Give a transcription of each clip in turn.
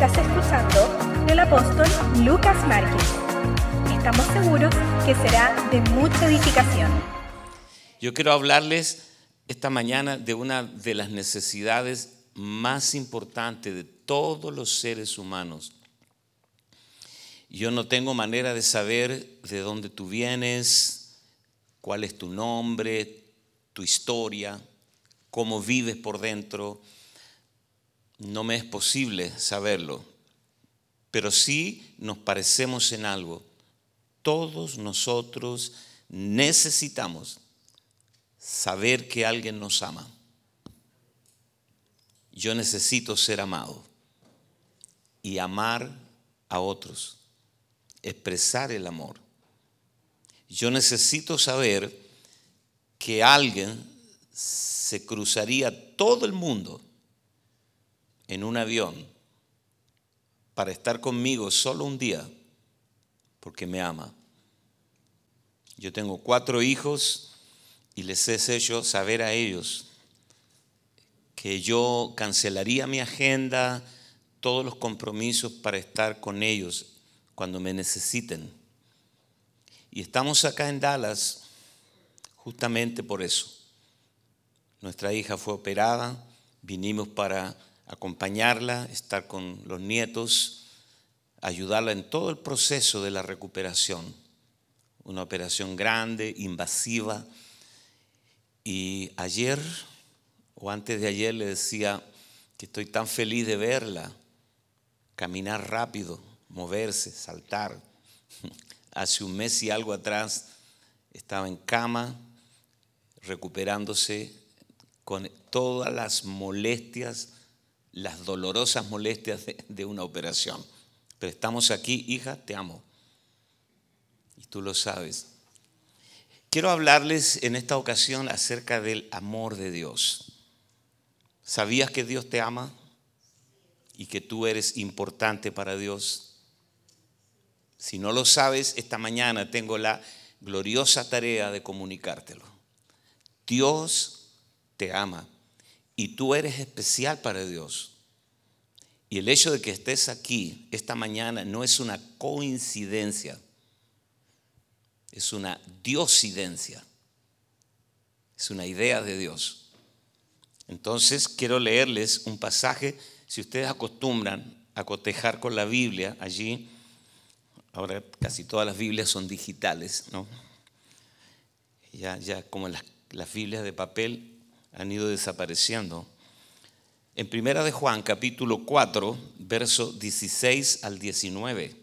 Estás escuchando del apóstol Lucas Márquez. Estamos seguros que será de mucha edificación. Yo quiero hablarles esta mañana de una de las necesidades más importantes de todos los seres humanos. Yo no tengo manera de saber de dónde tú vienes, cuál es tu nombre, tu historia, cómo vives por dentro. No me es posible saberlo, pero sí nos parecemos en algo. Todos nosotros necesitamos saber que alguien nos ama. Yo necesito ser amado y amar a otros, expresar el amor. Yo necesito saber que alguien se cruzaría todo el mundo en un avión para estar conmigo solo un día porque me ama. Yo tengo cuatro hijos y les he hecho saber a ellos que yo cancelaría mi agenda, todos los compromisos para estar con ellos cuando me necesiten. Y estamos acá en Dallas justamente por eso. Nuestra hija fue operada, vinimos para acompañarla, estar con los nietos, ayudarla en todo el proceso de la recuperación. Una operación grande, invasiva. Y ayer o antes de ayer le decía que estoy tan feliz de verla, caminar rápido, moverse, saltar. Hace un mes y algo atrás estaba en cama, recuperándose con todas las molestias, las dolorosas molestias de, una operación. Pero estamos aquí, hija, te amo. Y tú lo sabes. Quiero hablarles en esta ocasión acerca del amor de Dios. ¿Sabías que Dios te ama y que tú eres importante para Dios? Si no lo sabes, esta mañana tengo la gloriosa tarea de comunicártelo. Dios te ama y tú eres especial para Dios. Y el hecho de que estés aquí esta mañana no es una coincidencia, es una diosidencia, es una idea de Dios. Entonces quiero leerles un pasaje, si ustedes acostumbran a cotejar con la Biblia allí, ahora casi todas las Biblias son digitales, ¿no? Ya, ya como las, las Biblias de papel han ido desapareciendo. En Primera de Juan, capítulo 4, verso 16 al 19,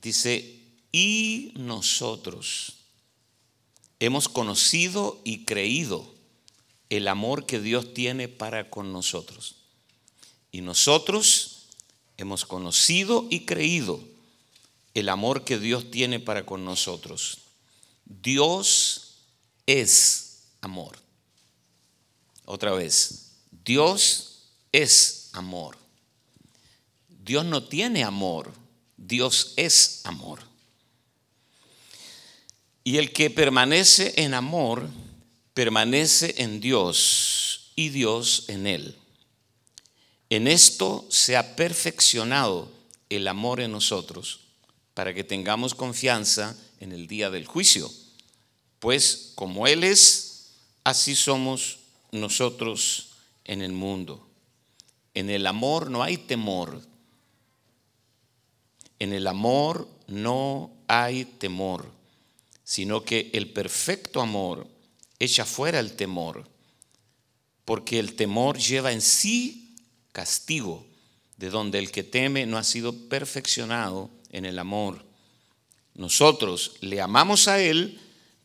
dice, y nosotros hemos conocido y creído el amor que Dios tiene para con nosotros. Y nosotros hemos conocido y creído el amor que Dios tiene para con nosotros. Dios es amor. Otra vez, Dios es amor. Dios no tiene amor, Dios es amor. Y el que permanece en amor, permanece en Dios y Dios en él. En esto se ha perfeccionado el amor en nosotros, para que tengamos confianza en el día del juicio. Pues como Él es, así somos nosotros en el mundo. En el amor no hay temor. En el amor no hay temor, sino que el perfecto amor echa fuera el temor, porque el temor lleva en sí castigo, de donde el que teme no ha sido perfeccionado en el amor. Nosotros le amamos a Él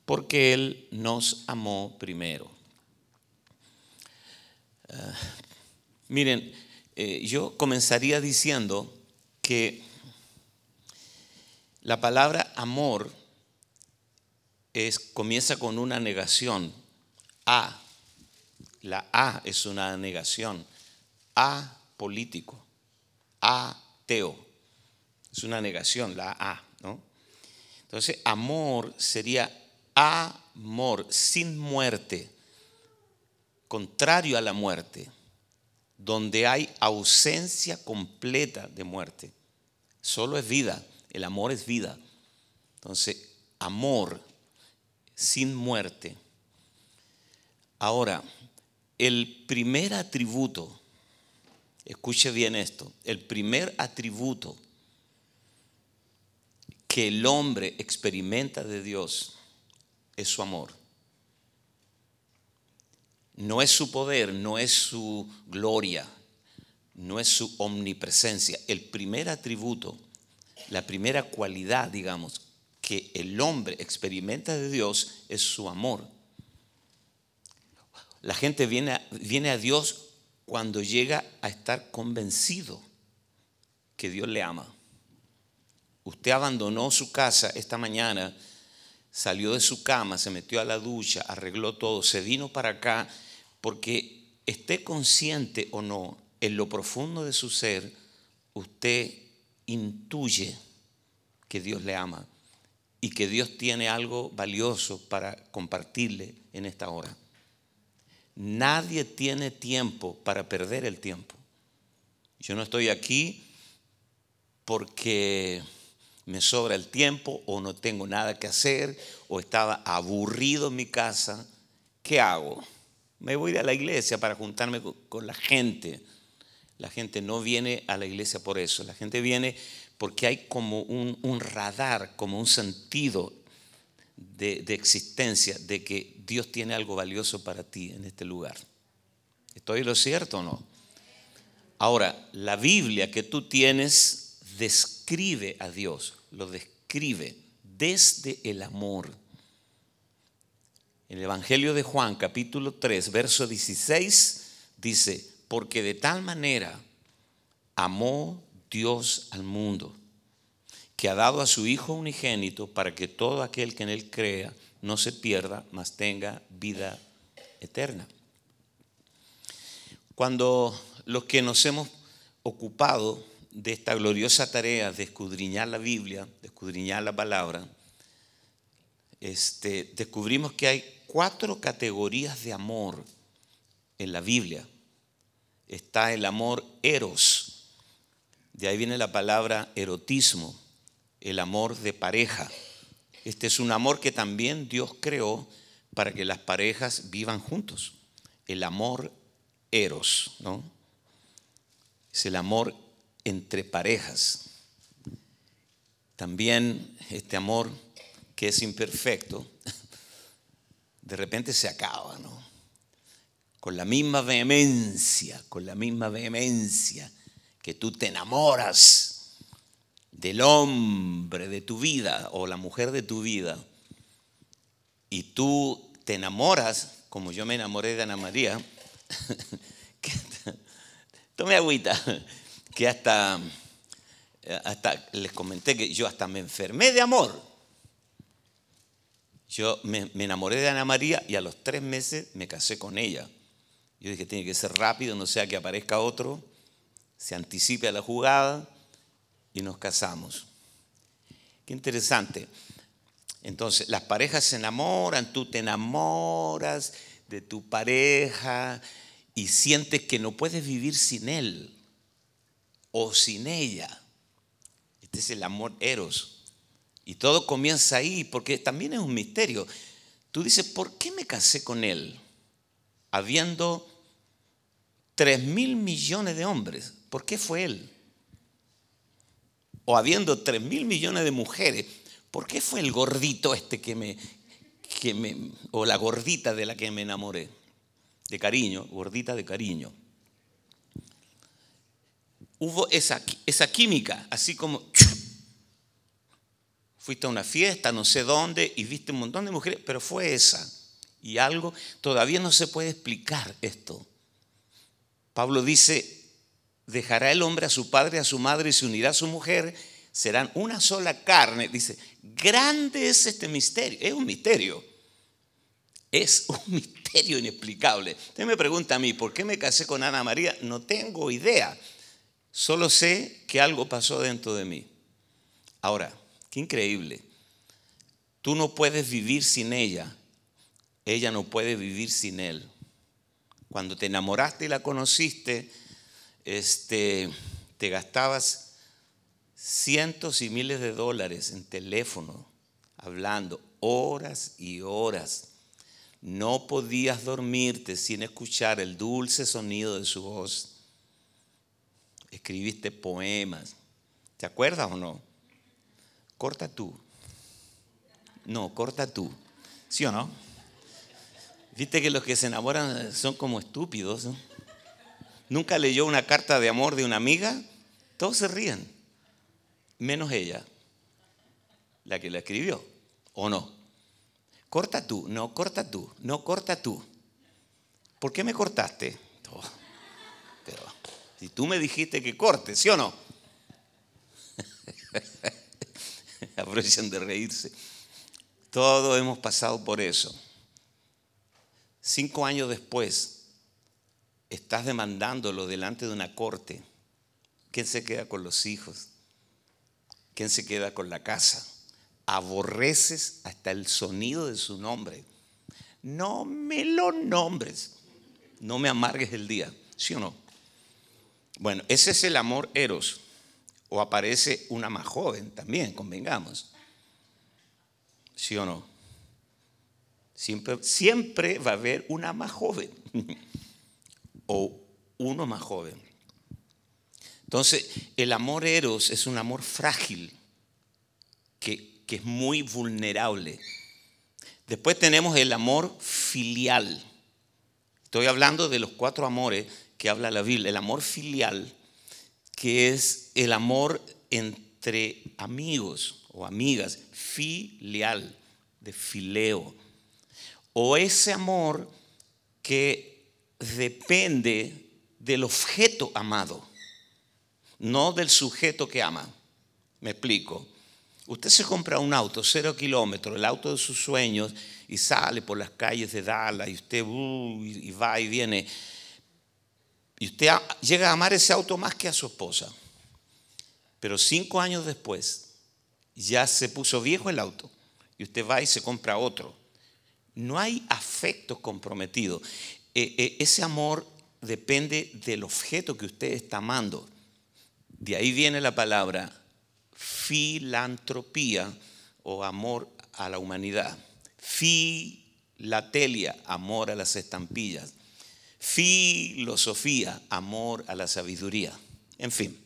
porque Él nos amó primero. Miren, eh, yo comenzaría diciendo que la palabra amor es, comienza con una negación. A. La A es una negación. A político. Ateo. Es una negación, la A, ¿no? Entonces, amor sería amor sin muerte contrario a la muerte, donde hay ausencia completa de muerte. Solo es vida, el amor es vida. Entonces, amor sin muerte. Ahora, el primer atributo, escuche bien esto, el primer atributo que el hombre experimenta de Dios es su amor. No es su poder, no es su gloria, no es su omnipresencia. El primer atributo, la primera cualidad, digamos, que el hombre experimenta de Dios es su amor. La gente viene a, viene a Dios cuando llega a estar convencido que Dios le ama. Usted abandonó su casa esta mañana, salió de su cama, se metió a la ducha, arregló todo, se vino para acá porque esté consciente o no, en lo profundo de su ser, usted intuye que Dios le ama y que Dios tiene algo valioso para compartirle en esta hora. Nadie tiene tiempo para perder el tiempo. Yo no estoy aquí porque me sobra el tiempo o no tengo nada que hacer o estaba aburrido en mi casa. ¿Qué hago? Me voy a la iglesia para juntarme con la gente. La gente no viene a la iglesia por eso. La gente viene porque hay como un, radar, como un sentido de, de, existencia de que Dios tiene algo valioso para ti en este lugar. ¿Estoy lo cierto o no? Ahora, la Biblia que tú tienes describe a Dios, lo describe desde el amor. El Evangelio de Juan, capítulo 3, verso 16, dice, porque de tal manera amó Dios al mundo, que ha dado a su Hijo unigénito para que todo aquel que en Él crea no se pierda, mas tenga vida eterna. Cuando los que nos hemos ocupado de esta gloriosa tarea de escudriñar la Biblia, de escudriñar la palabra, este, descubrimos que hay cuatro categorías de amor en la Biblia. Está el amor eros, de ahí viene la palabra erotismo, el amor de pareja. Este es un amor que también Dios creó para que las parejas vivan juntos. El amor eros, ¿no? Es el amor entre parejas. También este amor que es imperfecto de repente se acaba, ¿no? Con la misma vehemencia, con la misma vehemencia que tú te enamoras del hombre de tu vida o la mujer de tu vida y tú te enamoras, como yo me enamoré de Ana María, tome agüita, que hasta, hasta les comenté que yo hasta me enfermé de amor yo me, enamoré de Ana María y a los tres meses me casé con ella. Yo dije, tiene que ser rápido, no sea que aparezca otro, se anticipe a la jugada y nos casamos. Qué interesante. Entonces, las parejas se enamoran, tú te enamoras de tu pareja y sientes que no puedes vivir sin él o sin ella. Este es el amor eros. Y todo comienza ahí, porque también es un misterio. Tú dices, ¿por qué me casé con él? Habiendo tres mil millones de hombres, ¿por qué fue él? O habiendo tres mil millones de mujeres, ¿por qué fue el gordito este que me, que me, o la gordita de la que me enamoré? De cariño, gordita de cariño. Hubo esa, esa química, así como Fuiste a una fiesta, no sé dónde, y viste un montón de mujeres, pero fue esa. Y algo, todavía no se puede explicar esto. Pablo dice, dejará el hombre a su padre, a su madre y se unirá a su mujer, serán una sola carne. Dice, grande es este misterio, es un misterio. Es un misterio inexplicable. Usted me pregunta a mí, ¿por qué me casé con Ana María? No tengo idea. Solo sé que algo pasó dentro de mí. Ahora, Qué increíble. Tú no puedes vivir sin ella. Ella no puede vivir sin él. Cuando te enamoraste y la conociste, este, te gastabas cientos y miles de dólares en teléfono, hablando horas y horas. No podías dormirte sin escuchar el dulce sonido de su voz. Escribiste poemas. ¿Te acuerdas o no? Corta tú. No, corta tú. ¿Sí o no? Viste que los que se enamoran son como estúpidos. Nunca leyó una carta de amor de una amiga. Todos se ríen. Menos ella, la que la escribió. ¿O no? Corta tú, no, corta tú, no, corta tú. ¿Por qué me cortaste? pero si tú me dijiste que corte, ¿sí o no? Aprovechan de reírse. Todos hemos pasado por eso. Cinco años después, estás demandándolo delante de una corte. ¿Quién se queda con los hijos? ¿Quién se queda con la casa? Aborreces hasta el sonido de su nombre. No me lo nombres. No me amargues el día. ¿Sí o no? Bueno, ese es el amor eros. O aparece una más joven también, convengamos. ¿Sí o no? Siempre, siempre va a haber una más joven o uno más joven. Entonces, el amor eros es un amor frágil que, que es muy vulnerable. Después tenemos el amor filial. Estoy hablando de los cuatro amores que habla la Biblia. El amor filial, que es el amor entre amigos o amigas, filial, de fileo o ese amor que depende del objeto amado, no del sujeto que ama. Me explico. Usted se compra un auto, cero kilómetros, el auto de sus sueños, y sale por las calles de Dallas, y usted uh, y va y viene. Y usted llega a amar ese auto más que a su esposa. Pero cinco años después, ya se puso viejo el auto, y usted va y se compra otro no hay afecto comprometido. Eh, eh, ese amor depende del objeto que usted está amando. De ahí viene la palabra filantropía o amor a la humanidad. Filatelia, amor a las estampillas. Filosofía, amor a la sabiduría. En fin.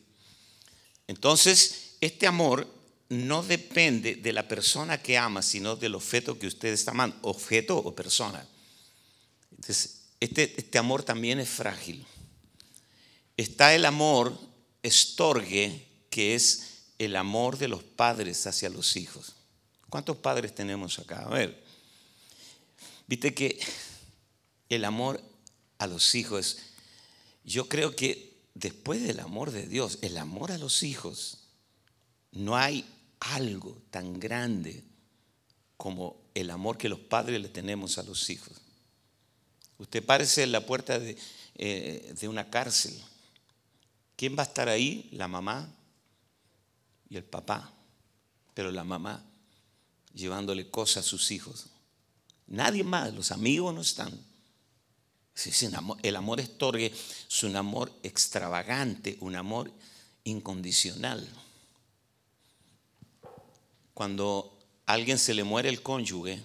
Entonces, este amor no depende de la persona que ama, sino del objeto que usted está amando, objeto o persona. Entonces, este, este amor también es frágil. Está el amor estorgue, que es el amor de los padres hacia los hijos. ¿Cuántos padres tenemos acá? A ver, viste que el amor a los hijos, yo creo que después del amor de Dios, el amor a los hijos, no hay algo tan grande como el amor que los padres le tenemos a los hijos. Usted parece en la puerta de, eh, de una cárcel. ¿Quién va a estar ahí? La mamá y el papá. Pero la mamá llevándole cosas a sus hijos. Nadie más, los amigos no están. El amor estorgue es un amor extravagante, un amor incondicional. Cuando a alguien se le muere el cónyuge,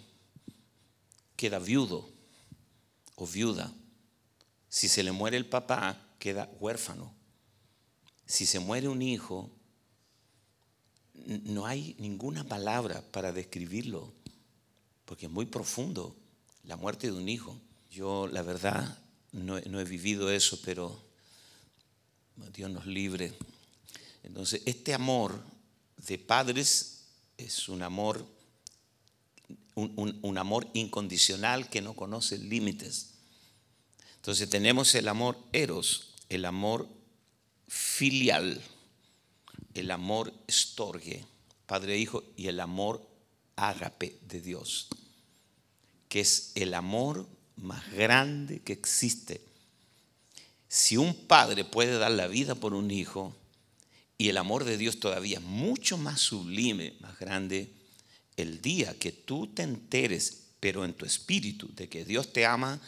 queda viudo o viuda. Si se le muere el papá, queda huérfano. Si se muere un hijo, no hay ninguna palabra para describirlo, porque es muy profundo la muerte de un hijo. Yo, la verdad, no, no he vivido eso, pero Dios nos libre. Entonces, este amor de padres es un amor, un, amor incondicional que no conoce límites. Entonces tenemos el amor eros, el amor filial, el amor estorgue, padre e hijo, y el amor ágape de Dios, que es el amor más grande que existe. Si un padre puede dar la vida por un hijo, y el amor de Dios todavía es mucho más sublime, más grande, el día que tú te enteres, pero en tu espíritu, de que Dios te ama,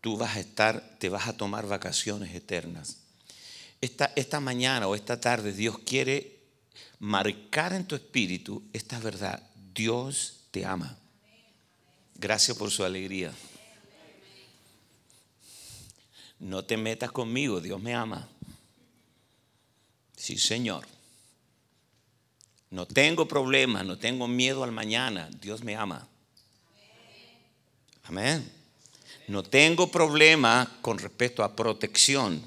tú vas a estar, te vas a tomar vacaciones eternas. esta, esta mañana o esta tarde Dios quiere marcar en tu espíritu esta verdad. Dios te ama. Gracias por su alegría. No te metas conmigo, Dios me ama. Sí, Señor. No tengo problemas, no tengo miedo al mañana, Dios me ama. Amén. No tengo problema con respecto a protección,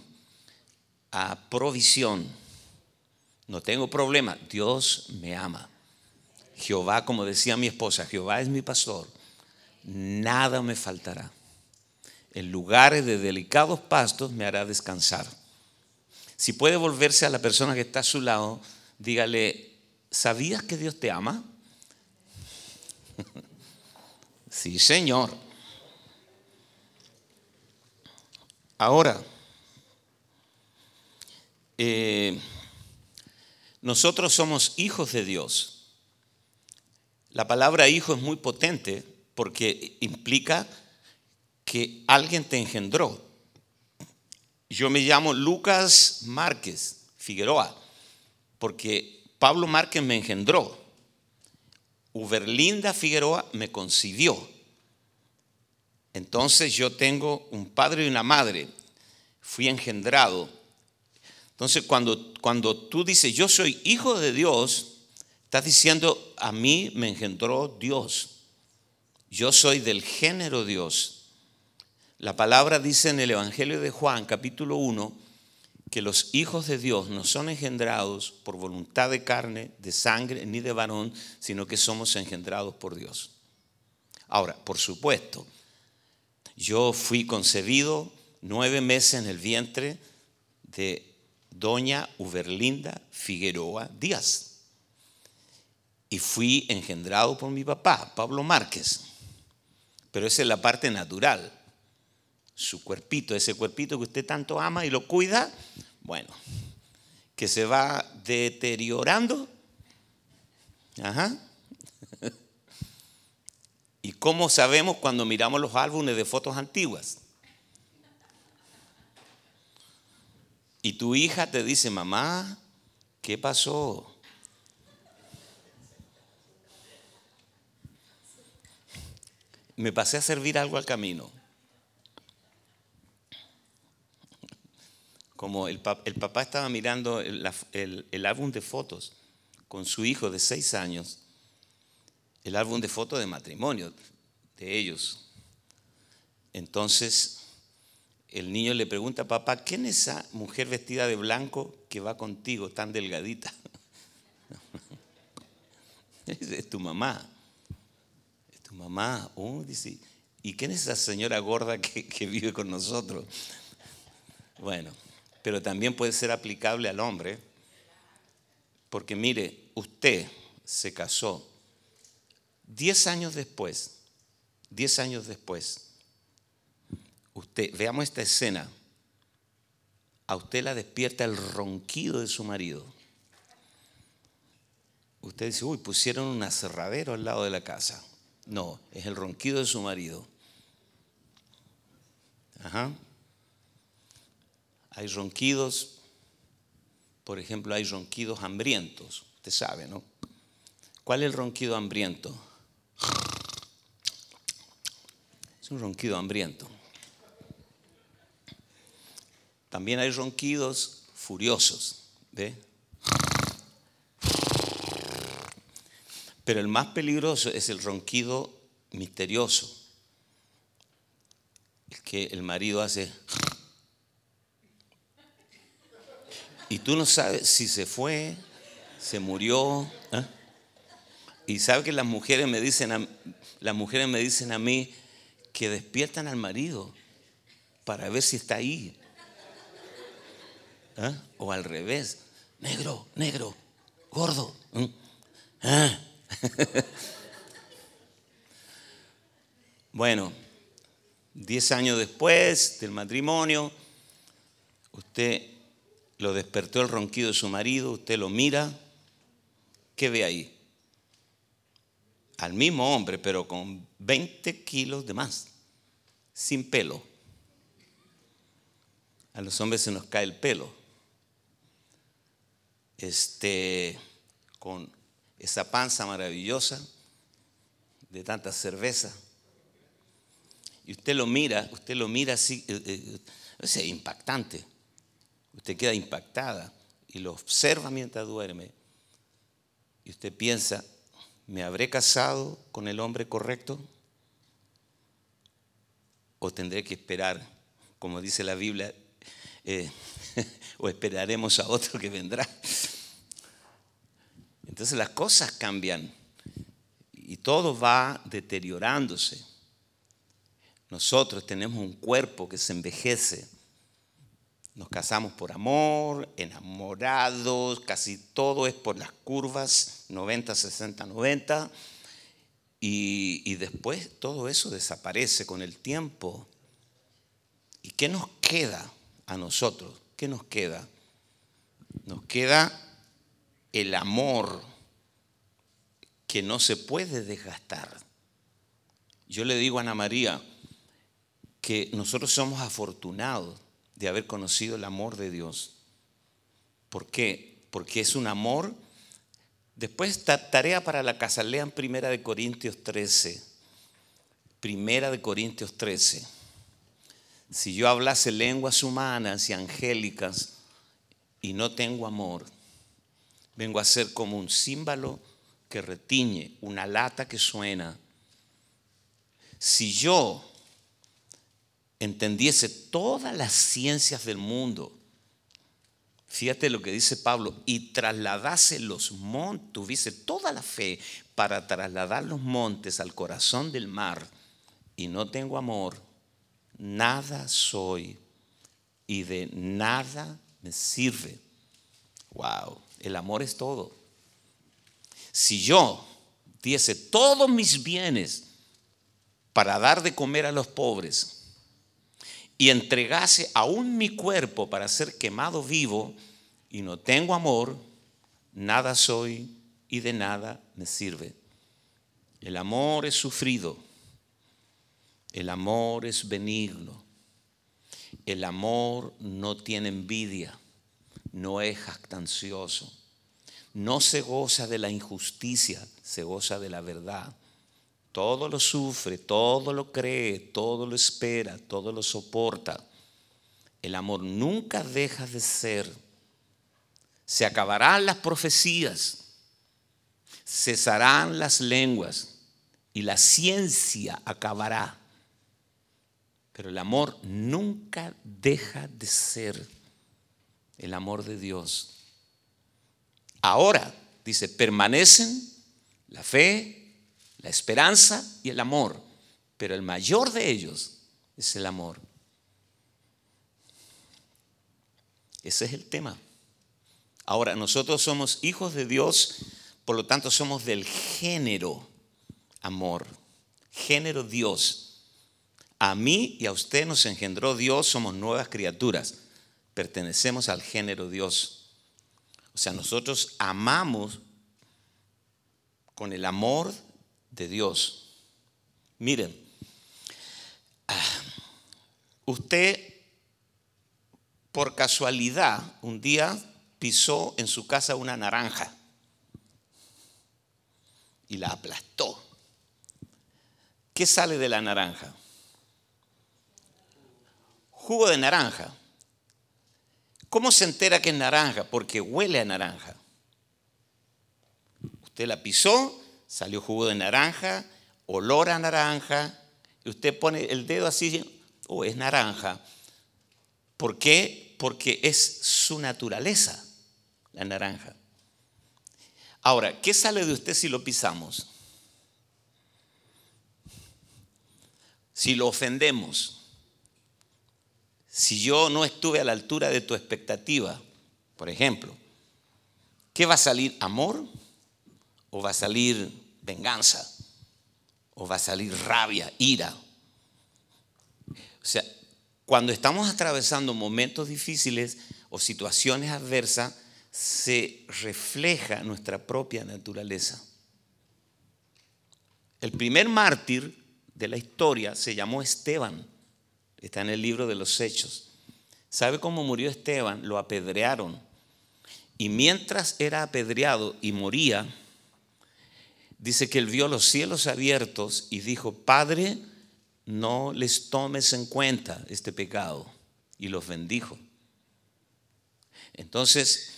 a provisión. No tengo problema, Dios me ama. Jehová, como decía mi esposa, Jehová es mi pastor, nada me faltará. En lugares de delicados pastos me hará descansar. Si puede volverse a la persona que está a su lado, dígale, ¿sabías que Dios te ama? sí, Señor. Ahora, eh, nosotros somos hijos de Dios. La palabra hijo es muy potente porque implica que alguien te engendró. Yo me llamo Lucas Márquez Figueroa porque Pablo Márquez me engendró. Uberlinda Figueroa me concibió. Entonces yo tengo un padre y una madre. Fui engendrado. Entonces cuando, cuando tú dices yo soy hijo de Dios, estás diciendo a mí me engendró Dios. Yo soy del género Dios. La palabra dice en el Evangelio de Juan, capítulo 1, que los hijos de Dios no son engendrados por voluntad de carne, de sangre, ni de varón, sino que somos engendrados por Dios. Ahora, por supuesto, yo fui concebido nueve meses en el vientre de doña Uberlinda Figueroa Díaz. Y fui engendrado por mi papá, Pablo Márquez. Pero esa es la parte natural su cuerpito, ese cuerpito que usted tanto ama y lo cuida, bueno, que se va deteriorando. Ajá. ¿Y cómo sabemos cuando miramos los álbumes de fotos antiguas? Y tu hija te dice, mamá, ¿qué pasó? Me pasé a servir algo al camino. Como el, papá estaba mirando el, álbum de fotos con su hijo de seis años, el álbum de fotos de matrimonio de ellos. Entonces el niño le pregunta, papá, ¿quién es esa mujer vestida de blanco que va contigo tan delgadita? es tu mamá. Es tu mamá. Oh, ¿y quién es esa señora gorda que, que vive con nosotros? Bueno, pero también puede ser aplicable al hombre, porque mire, usted se casó diez años después, diez años después, usted, veamos esta escena, a usted la despierta el ronquido de su marido. Usted dice, uy, pusieron un aserradero al lado de la casa. No, es el ronquido de su marido. Ajá. Hay ronquidos, por ejemplo, hay ronquidos hambrientos. Usted sabe, ¿no? ¿Cuál es el ronquido hambriento? Es un ronquido hambriento. También hay ronquidos furiosos, ¿ve? Pero el más peligroso es el ronquido misterioso. El que el marido hace Y tú no sabes si se fue, se murió. ¿eh? Y sabes que las mujeres me dicen a, las mujeres me dicen a mí que despiertan al marido para ver si está ahí. ¿eh? O al revés, negro, negro, gordo. ¿eh? Ah. bueno, diez años después del matrimonio, usted lo despertó el ronquido de su marido, usted lo mira, ¿qué ve ahí? Al mismo hombre, pero con 20 kilos de más, sin pelo. A los hombres se nos cae el pelo. este, con esa panza maravillosa de tanta cerveza. Y usted lo mira, usted lo mira así, eh, eh, es impactante. Usted queda impactada y lo observa mientras duerme. Y usted piensa, ¿me habré casado con el hombre correcto? ¿O tendré que esperar, como dice la Biblia, eh, o esperaremos a otro que vendrá? Entonces las cosas cambian y todo va deteriorándose. Nosotros tenemos un cuerpo que se envejece. Nos casamos por amor, enamorados, casi todo es por las curvas, 90, 60, 90. Y, y después todo eso desaparece con el tiempo. ¿Y qué nos queda a nosotros? ¿Qué nos queda? Nos queda el amor que no se puede desgastar. Yo le digo a Ana María que nosotros somos afortunados de haber conocido el amor de Dios. ¿Por qué? Porque es un amor. Después, tarea para la casa, lean Primera de Corintios 13. Primera de Corintios 13. Si yo hablase lenguas humanas y angélicas y no tengo amor, vengo a ser como un címbalo que retiñe, una lata que suena. Si yo entendiese todas las ciencias del mundo, fíjate lo que dice Pablo, y trasladase los montes, tuviese toda la fe para trasladar los montes al corazón del mar, y no tengo amor, nada soy y de nada me sirve. Wow. El amor es todo. Si yo diese todos mis bienes para dar de comer a los pobres y entregase aún mi cuerpo para ser quemado vivo y no tengo amor, nada soy y de nada me sirve. El amor es sufrido. El amor es benigno. El amor no tiene envidia no es jactancioso, no se goza de la injusticia, se goza de la verdad. Todo lo sufre, todo lo cree, todo lo espera, todo lo soporta. El amor nunca deja de ser. Se acabarán las profecías, cesarán las lenguas y la ciencia acabará. Pero el amor nunca deja de ser el amor de Dios. Ahora, dice, permanecen la fe, la esperanza y el amor, pero el mayor de ellos es el amor. Ese es el tema. Ahora, nosotros somos hijos de Dios, por lo tanto somos del género amor, género Dios. A mí y a usted nos engendró Dios, somos nuevas criaturas pertenecemos al género Dios. O sea, nosotros amamos con el amor de Dios. Miren, ah, usted por casualidad un día pisó en su casa una naranja y la aplastó. ¿Qué sale de la naranja? Jugo de naranja. ¿Cómo se entera que es naranja? Porque huele a naranja. Usted la pisó, salió jugo de naranja, olor a naranja, y usted pone el dedo así, oh, es naranja. ¿Por qué? Porque es su naturaleza, la naranja. Ahora, ¿qué sale de usted si lo pisamos? Si lo ofendemos si yo no estuve a la altura de tu expectativa, por ejemplo, ¿qué va a salir? ¿Amor? ¿O va a salir venganza? ¿O va a salir rabia, ira? O sea, cuando estamos atravesando momentos difíciles o situaciones adversas, se refleja nuestra propia naturaleza. El primer mártir de la historia se llamó Esteban. Está en el libro de los Hechos. ¿Sabe cómo murió Esteban? Lo apedrearon. Y mientras era apedreado y moría, dice que él vio los cielos abiertos y dijo, Padre, no les tomes en cuenta este pecado. Y los bendijo. Entonces,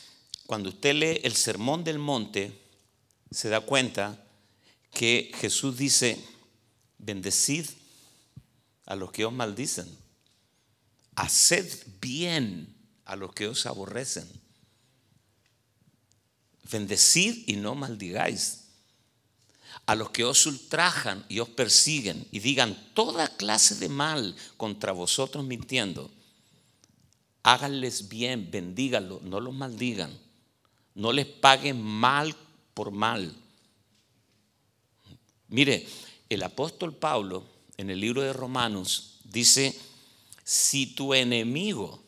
cuando usted lee el Sermón del Monte, se da cuenta que Jesús dice, bendecid a los que os maldicen, haced bien a los que os aborrecen, bendecid y no maldigáis. A los que os ultrajan y os persiguen y digan toda clase de mal contra vosotros mintiendo, háganles bien, bendíganlo, no los maldigan, no les paguen mal por mal. Mire, el apóstol Pablo en el libro de Romanos dice, si tu enemigo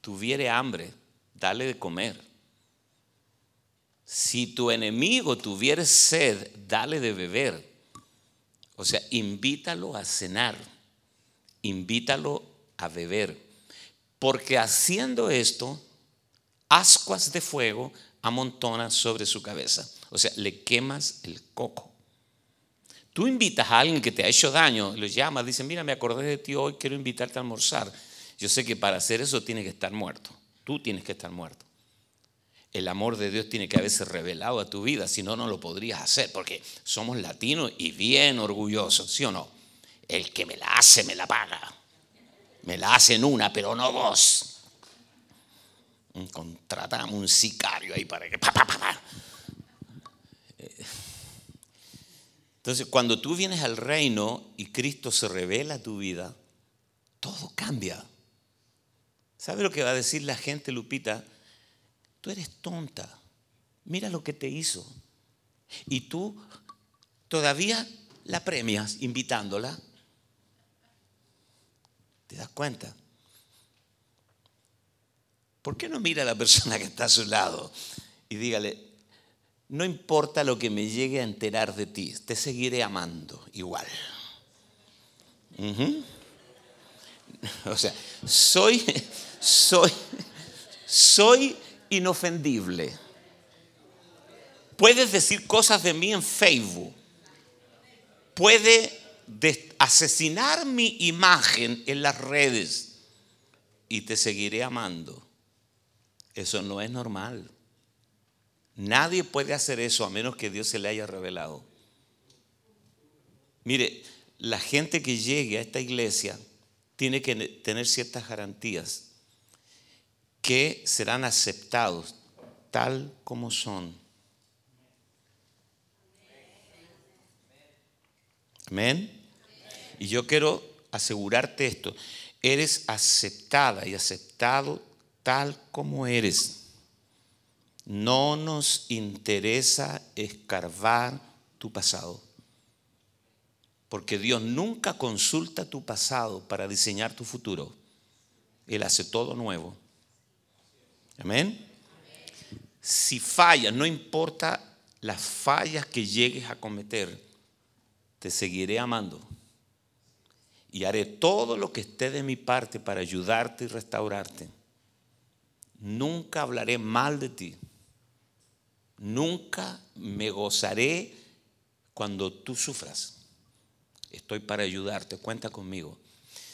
tuviere hambre, dale de comer. Si tu enemigo tuviere sed, dale de beber. O sea, invítalo a cenar, invítalo a beber. Porque haciendo esto, ascuas de fuego amontonas sobre su cabeza. O sea, le quemas el coco. Tú invitas a alguien que te ha hecho daño, lo llamas, dice, mira, me acordé de ti hoy, quiero invitarte a almorzar. Yo sé que para hacer eso tiene que estar muerto. Tú tienes que estar muerto. El amor de Dios tiene que haberse revelado a tu vida, si no, no lo podrías hacer, porque somos latinos y bien orgullosos, ¿sí o no? El que me la hace, me la paga. Me la hacen una, pero no dos. Contratamos un sicario ahí para que... Entonces, cuando tú vienes al reino y Cristo se revela a tu vida, todo cambia. ¿Sabe lo que va a decir la gente, Lupita? Tú eres tonta. Mira lo que te hizo. Y tú todavía la premias invitándola. ¿Te das cuenta? ¿Por qué no mira a la persona que está a su lado y dígale, no importa lo que me llegue a enterar de ti, te seguiré amando igual. O sea, soy, soy, soy inofendible. Puedes decir cosas de mí en Facebook. Puede asesinar mi imagen en las redes y te seguiré amando. Eso no es normal. Nadie puede hacer eso a menos que Dios se le haya revelado. Mire, la gente que llegue a esta iglesia tiene que tener ciertas garantías que serán aceptados tal como son. Amén. Y yo quiero asegurarte esto. Eres aceptada y aceptado tal como eres. No nos interesa escarbar tu pasado. Porque Dios nunca consulta tu pasado para diseñar tu futuro. Él hace todo nuevo. Amén. Si fallas, no importa las fallas que llegues a cometer, te seguiré amando. Y haré todo lo que esté de mi parte para ayudarte y restaurarte. Nunca hablaré mal de ti. Nunca me gozaré cuando tú sufras. Estoy para ayudarte, cuenta conmigo.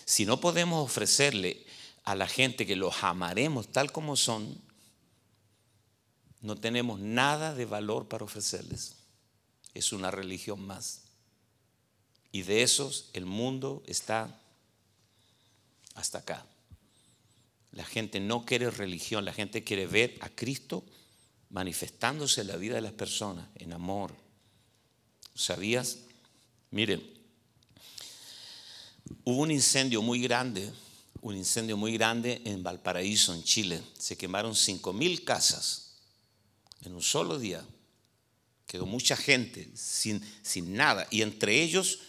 Si no podemos ofrecerle a la gente que los amaremos tal como son, no tenemos nada de valor para ofrecerles. Es una religión más. Y de esos el mundo está hasta acá. La gente no quiere religión, la gente quiere ver a Cristo manifestándose en la vida de las personas, en amor. ¿Sabías? Miren, hubo un incendio muy grande, un incendio muy grande en Valparaíso, en Chile. Se quemaron cinco mil casas en un solo día. Quedó mucha gente sin, sin nada. Y entre ellos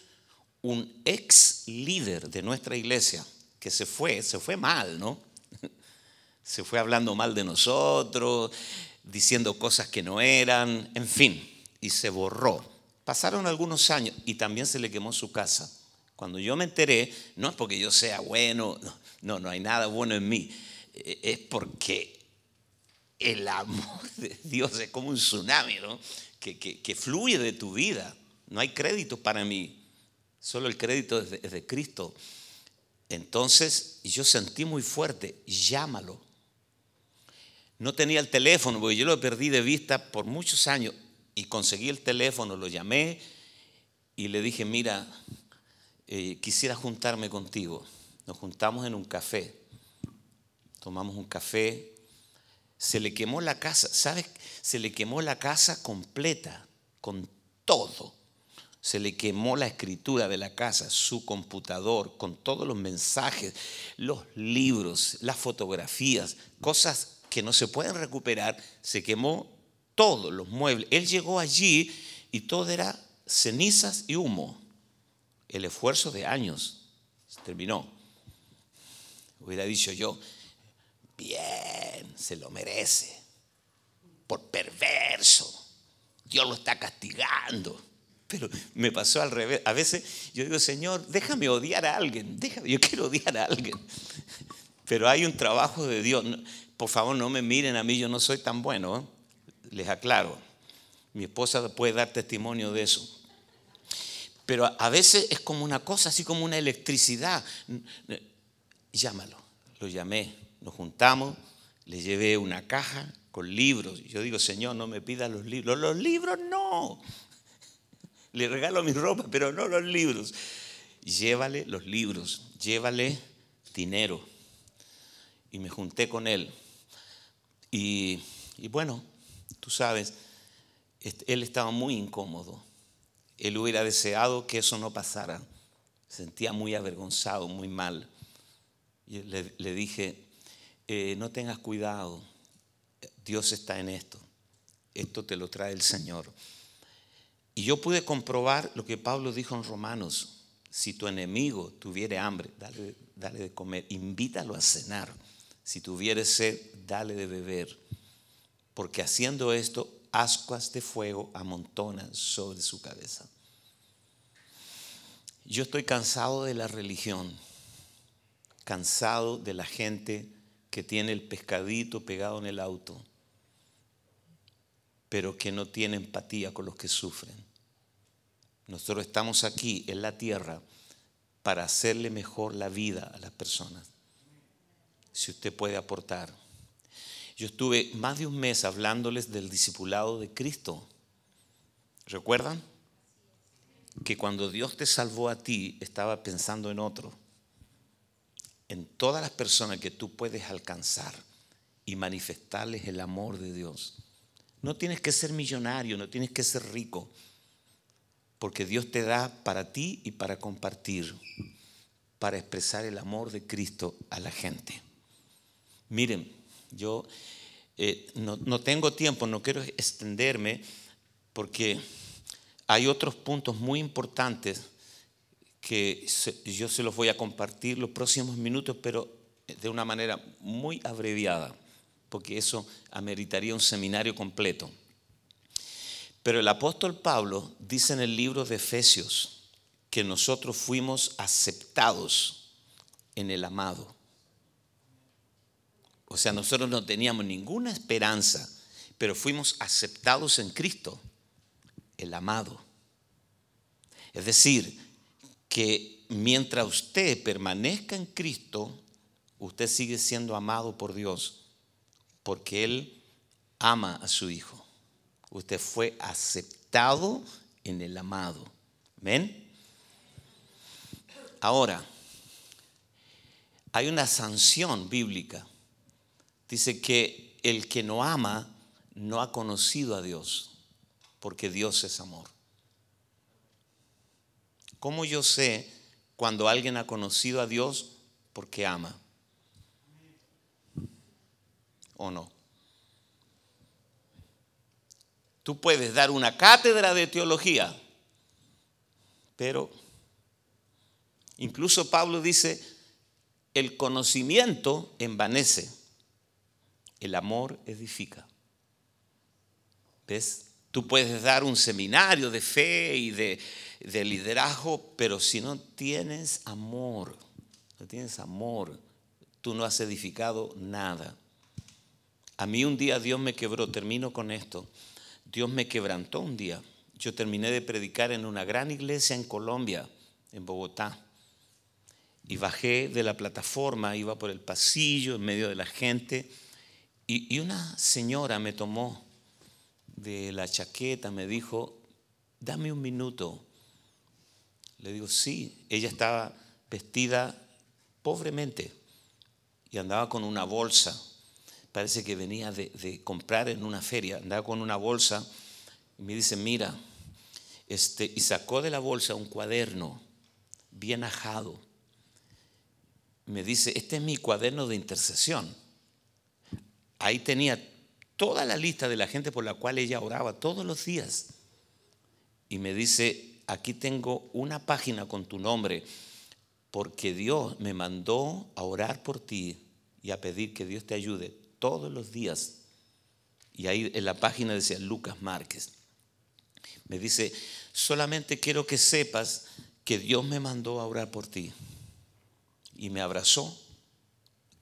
un ex líder de nuestra iglesia que se fue, se fue mal, ¿no? Se fue hablando mal de nosotros, diciendo cosas que no eran, en fin, y se borró. Pasaron algunos años y también se le quemó su casa. Cuando yo me enteré, no es porque yo sea bueno, no, no hay nada bueno en mí, e, es porque el amor de Dios es como un tsunami, ¿no? Que, que, fluye de tu vida. No hay crédito para mí, solo el crédito es de, es de Cristo. Entonces yo sentí muy fuerte, llámalo. No tenía el teléfono, porque yo lo perdí de vista por muchos años y conseguí el teléfono, lo llamé y le dije, mira, eh, quisiera juntarme contigo. Nos juntamos en un café, tomamos un café, se le quemó la casa, ¿sabes? Se le quemó la casa completa, con todo. Se le quemó la escritura de la casa, su computador, con todos los mensajes, los libros, las fotografías, cosas que no se pueden recuperar. Se quemó todos los muebles. Él llegó allí y todo era cenizas y humo. El esfuerzo de años terminó. Hubiera dicho yo, bien, se lo merece, por perverso. Dios lo está castigando. Pero me pasó al revés. A veces yo digo, Señor, déjame odiar a alguien. Déjame, yo quiero odiar a alguien. Pero hay un trabajo de Dios. Por favor, no me miren a mí, yo no soy tan bueno. ¿eh? les aclaro. Mi esposa puede dar testimonio de eso. Pero a veces es como una cosa, así como una electricidad. Llámalo. Lo llamé, nos juntamos, le llevé una caja con libros. Yo digo, Señor, no me pida los libros. Los libros no. Le regalo mi ropa, pero no los libros. Llévale los libros, llévale dinero. Y me junté con él. Y, y bueno, Tú sabes, él estaba muy incómodo. Él hubiera deseado que eso no pasara. Sentía muy avergonzado, muy mal. Y le, dije, eh, no tengas cuidado, Dios está en esto. Esto te lo trae el Señor. Y yo pude comprobar lo que Pablo dijo en Romanos. Si tu enemigo tuviere hambre, dale, dale de comer, invítalo a cenar. Si tuviere sed, dale de beber porque haciendo esto, ascuas de fuego amontonan sobre su cabeza. Yo estoy cansado de la religión, cansado de la gente que tiene el pescadito pegado en el auto, pero que no tiene empatía con los que sufren. Nosotros estamos aquí en la tierra para hacerle mejor la vida a las personas. Si usted puede aportar. Yo estuve más de un mes hablándoles del discipulado de Cristo. ¿Recuerdan? Que cuando Dios te salvó a ti, estaba pensando en otro. En todas las personas que tú puedes alcanzar y manifestarles el amor de Dios. No tienes que ser millonario, no tienes que ser rico, porque Dios te da para ti y para compartir, para expresar el amor de Cristo a la gente. Miren, yo eh, no, tengo tiempo, no quiero extenderme porque hay otros puntos muy importantes que yo se los voy a compartir los próximos minutos, pero de una manera muy abreviada, porque eso ameritaría un seminario completo. Pero el apóstol Pablo dice en el libro de Efesios que nosotros fuimos aceptados en el amado. O sea, nosotros no teníamos ninguna esperanza, pero fuimos aceptados en Cristo, el amado. Es decir, que mientras usted permanezca en Cristo, usted sigue siendo amado por Dios, porque Él ama a su Hijo. Usted fue aceptado en el amado. ¿Ven? Ahora, hay una sanción bíblica Dice que el que no ama no ha conocido a Dios, porque Dios es amor. ¿Cómo yo sé cuando alguien ha conocido a Dios porque ama? ¿O no? Tú puedes dar una cátedra de teología, pero incluso Pablo dice, el conocimiento envanece. El amor edifica. ¿Ves? Tú puedes dar un seminario de fe y de, liderazgo, pero si no tienes amor, no tienes amor, tú no has edificado nada. A mí un día Dios me quebró, termino con esto. Dios me quebrantó un día. Yo terminé de predicar en una gran iglesia en Colombia, en Bogotá. Y bajé de la plataforma, iba por el pasillo en medio de la gente. Y, una señora me tomó de la chaqueta, me dijo, dame un minuto. Le digo, sí. Ella estaba vestida pobremente y andaba con una bolsa. Parece que venía de, comprar en una feria. Andaba con una bolsa y me dice, mira, este, y sacó de la bolsa un cuaderno bien ajado. Me dice, este es mi cuaderno de intercesión. Ahí tenía toda la lista de la gente por la cual ella oraba todos los días. Y me dice, aquí tengo una página con tu nombre, porque Dios me mandó a orar por ti y a pedir que Dios te ayude todos los días. Y ahí en la página decía Lucas Márquez. Me dice, solamente quiero que sepas que Dios me mandó a orar por ti. Y me abrazó,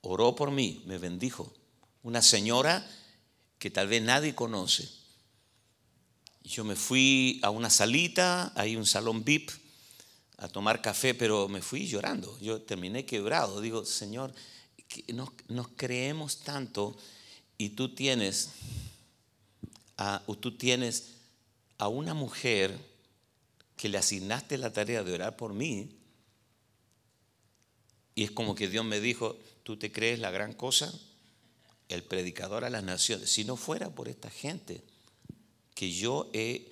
oró por mí, me bendijo. Una señora que tal vez nadie conoce. Yo me fui a una salita, hay un salón VIP, a tomar café, pero me fui llorando. Yo terminé quebrado. Digo, Señor, nos, creemos tanto y tú tienes, a, tú tienes a una mujer que le asignaste la tarea de orar por mí y es como que Dios me dijo, tú te crees la gran cosa, el predicador a las naciones. Si no fuera por esta gente que yo he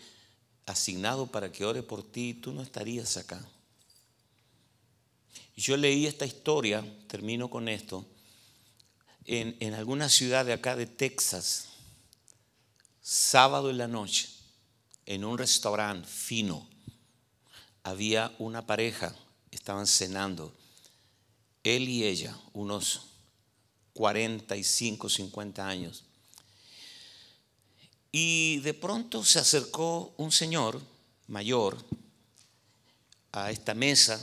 asignado para que ore por ti, tú no estarías acá. Yo leí esta historia, termino con esto, en, alguna ciudad de acá de Texas, sábado en la noche, en un restaurante fino, había una pareja, estaban cenando, él y ella, unos 45, 50 años. Y de pronto se acercó un señor mayor a esta mesa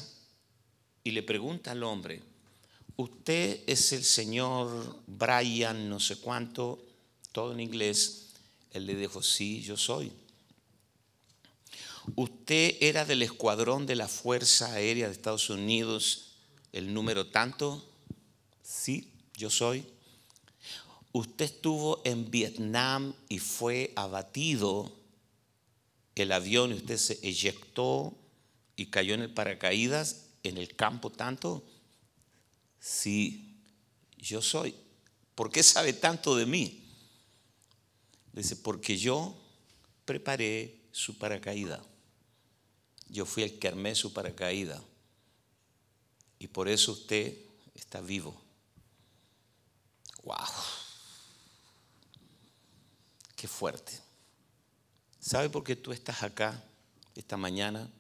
y le pregunta al hombre, usted es el señor Brian, no sé cuánto, todo en inglés. Él le dijo, sí, yo soy. Usted era del escuadrón de la Fuerza Aérea de Estados Unidos, el número tanto. Sí, yo soy. Usted estuvo en Vietnam y fue abatido el avión y usted se eyectó y cayó en el paracaídas en el campo tanto? Sí, yo soy. ¿Por qué sabe tanto de mí? Dice, porque yo preparé su paracaída. Yo fui el que armé su paracaída. Y por eso usted está vivo. ¡Wow! Qué fuerte. ¿Sabe por qué tú estás acá esta mañana?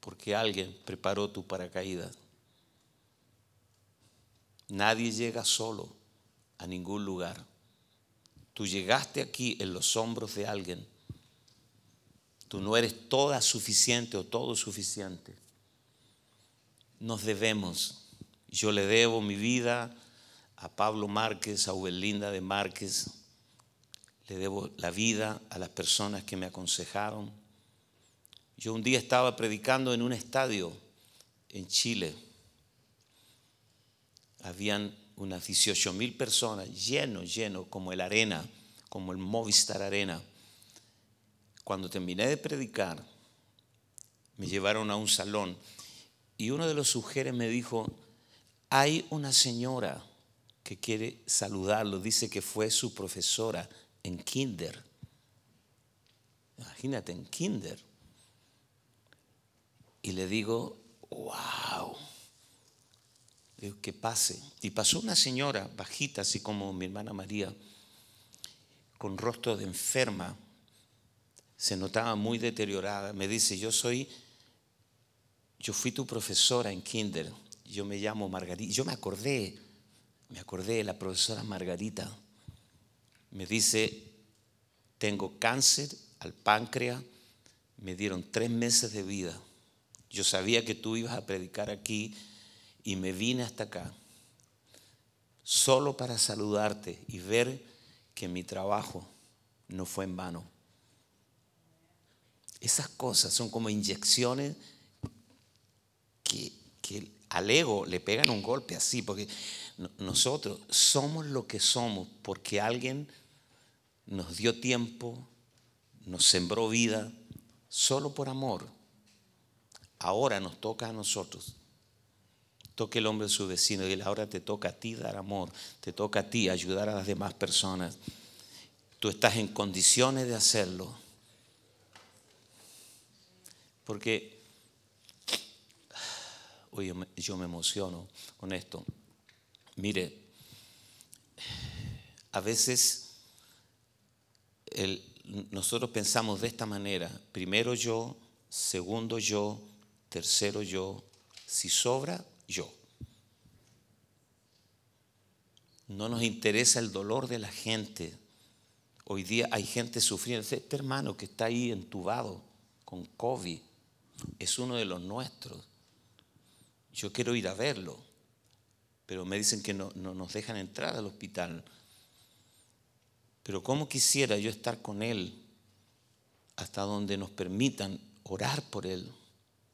porque alguien preparó tu paracaídas. Nadie llega solo a ningún lugar. Tú llegaste aquí en los hombros de alguien. Tú no eres toda suficiente o todo suficiente. Nos debemos. Yo le debo mi vida a Pablo Márquez, a Ubelinda de Márquez. Le debo la vida a las personas que me aconsejaron. Yo un día estaba predicando en un estadio en Chile. Habían unas 18 mil personas, lleno, lleno, como el Arena, como el Movistar Arena. Cuando terminé de predicar, me llevaron a un salón y uno de los sujeres me dijo, hay una señora que quiere saludarlo, dice que fue su profesora en kinder. Imagínate, en kinder. Y le digo, wow. Digo, que pase. Y pasó una señora bajita, así como mi hermana María, con rostro de enferma. Se notaba muy deteriorada. Me dice, yo soy, yo fui tu profesora en kinder. Yo me llamo Margarita. Yo me acordé, me acordé de la profesora Margarita. Me dice, tengo cáncer al páncreas. Me dieron tres meses de vida yo sabía que tú ibas a predicar aquí y me vine hasta acá solo para saludarte y ver que mi trabajo no fue en vano. Esas cosas son como inyecciones que, que al ego le pegan un golpe así, porque nosotros somos lo que somos porque alguien nos dio tiempo, nos sembró vida, solo por amor. Ahora nos toca a nosotros. Toque el hombre a su vecino y ahora te toca a ti dar amor, te toca a ti ayudar a las demás personas. Tú estás en condiciones de hacerlo. Porque Oye, yo me emociono con esto. Mire, a veces nosotros pensamos de esta manera, primero yo, segundo yo, tercero yo, si sobra, yo. No nos interesa el dolor de la gente. Hoy día hay gente sufriendo. Este hermano que está ahí entubado con COVID es uno de los nuestros. Yo quiero ir a verlo, pero me dicen que no, nos dejan entrar al hospital. Pero ¿cómo quisiera yo estar con él hasta donde nos permitan orar por él,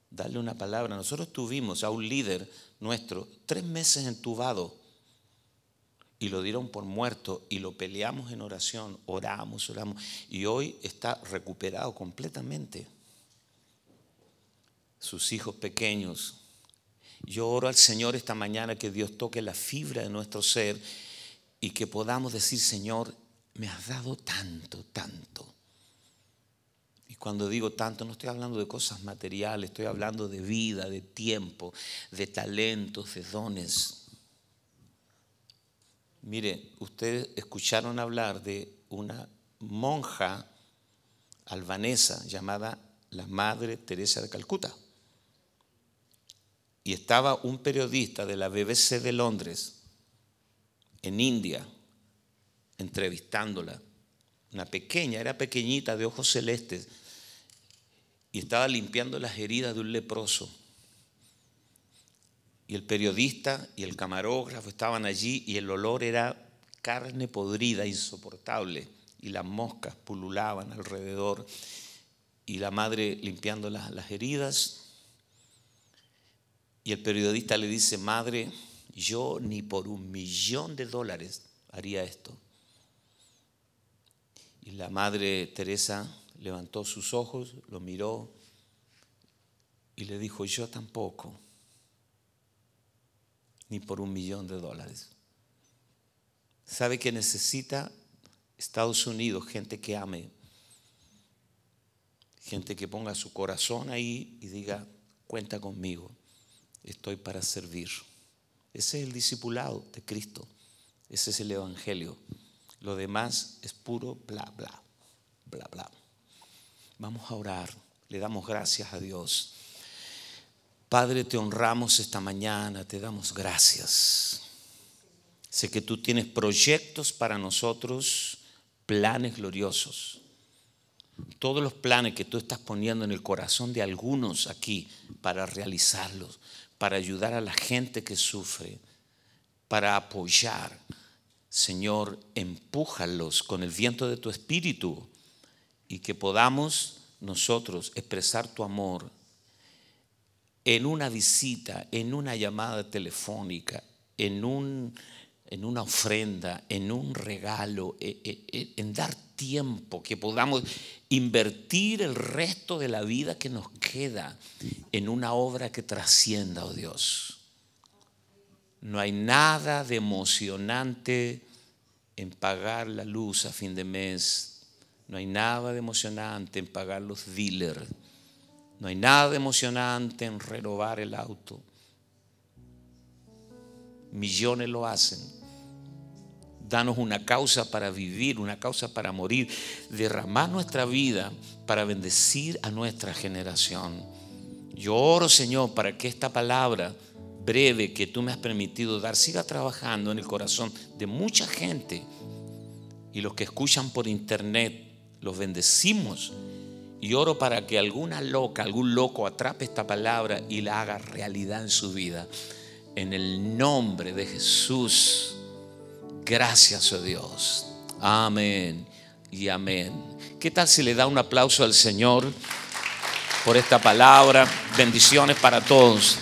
darle una palabra? Nosotros tuvimos a un líder nuestro tres meses entubado y lo dieron por muerto y lo peleamos en oración, oramos, oramos y hoy está recuperado completamente. Sus hijos pequeños yo oro al Señor esta mañana que Dios toque la fibra de nuestro ser y que podamos decir, Señor, me has dado tanto, tanto. Y cuando digo tanto, no estoy hablando de cosas materiales, estoy hablando de vida, de tiempo, de talentos, de dones. Mire, ustedes escucharon hablar de una monja albanesa llamada la Madre Teresa de Calcuta y estaba un periodista de la BBC de Londres, en India, entrevistándola. Una pequeña, era pequeñita, de ojos celestes, y estaba limpiando las heridas de un leproso. Y el periodista y el camarógrafo estaban allí y el olor era carne podrida, insoportable, y las moscas pululaban alrededor. Y la madre limpiando las, las heridas, y el periodista le dice, madre, yo ni por un millón de dólares haría esto. Y la madre Teresa levantó sus ojos, lo miró y le dijo, yo tampoco, ni por un millón de dólares. ¿Sabe que necesita Estados Unidos gente que ame? Gente que ponga su corazón ahí y diga, cuenta conmigo estoy para servir. Ese es el discipulado de Cristo. Ese es el Evangelio. Lo demás es puro bla, bla, bla, bla. Vamos a orar. Le damos gracias a Dios. Padre, te honramos esta mañana, te damos gracias. Sé que tú tienes proyectos para nosotros, planes gloriosos. Todos los planes que tú estás poniendo en el corazón de algunos aquí para realizarlos, para ayudar a la gente que sufre, para apoyar. Señor, empújalos con el viento de tu espíritu y que podamos nosotros expresar tu amor en una visita, en una llamada telefónica, en, un, en una ofrenda, en un regalo, en, e, e, en dar tiempo, que podamos invertir el resto de la vida que nos queda en una obra que trascienda, oh Dios. No hay nada de emocionante en pagar la luz a fin de mes. No hay nada de emocionante en pagar los dealers. No hay nada de emocionante en renovar el auto. Millones lo hacen. Danos una causa para vivir, una causa para morir. Derramar nuestra vida para bendecir a nuestra generación. Yo oro, Señor, para que esta palabra breve que tú me has permitido dar siga trabajando en el corazón de mucha gente. Y los que escuchan por internet, los bendecimos. Y oro para que alguna loca, algún loco atrape esta palabra y la haga realidad en su vida. En el nombre de Jesús. Gracias, oh Dios. Amén y amén. ¿Qué tal si le da un aplauso al Señor por esta palabra? Bendiciones para todos.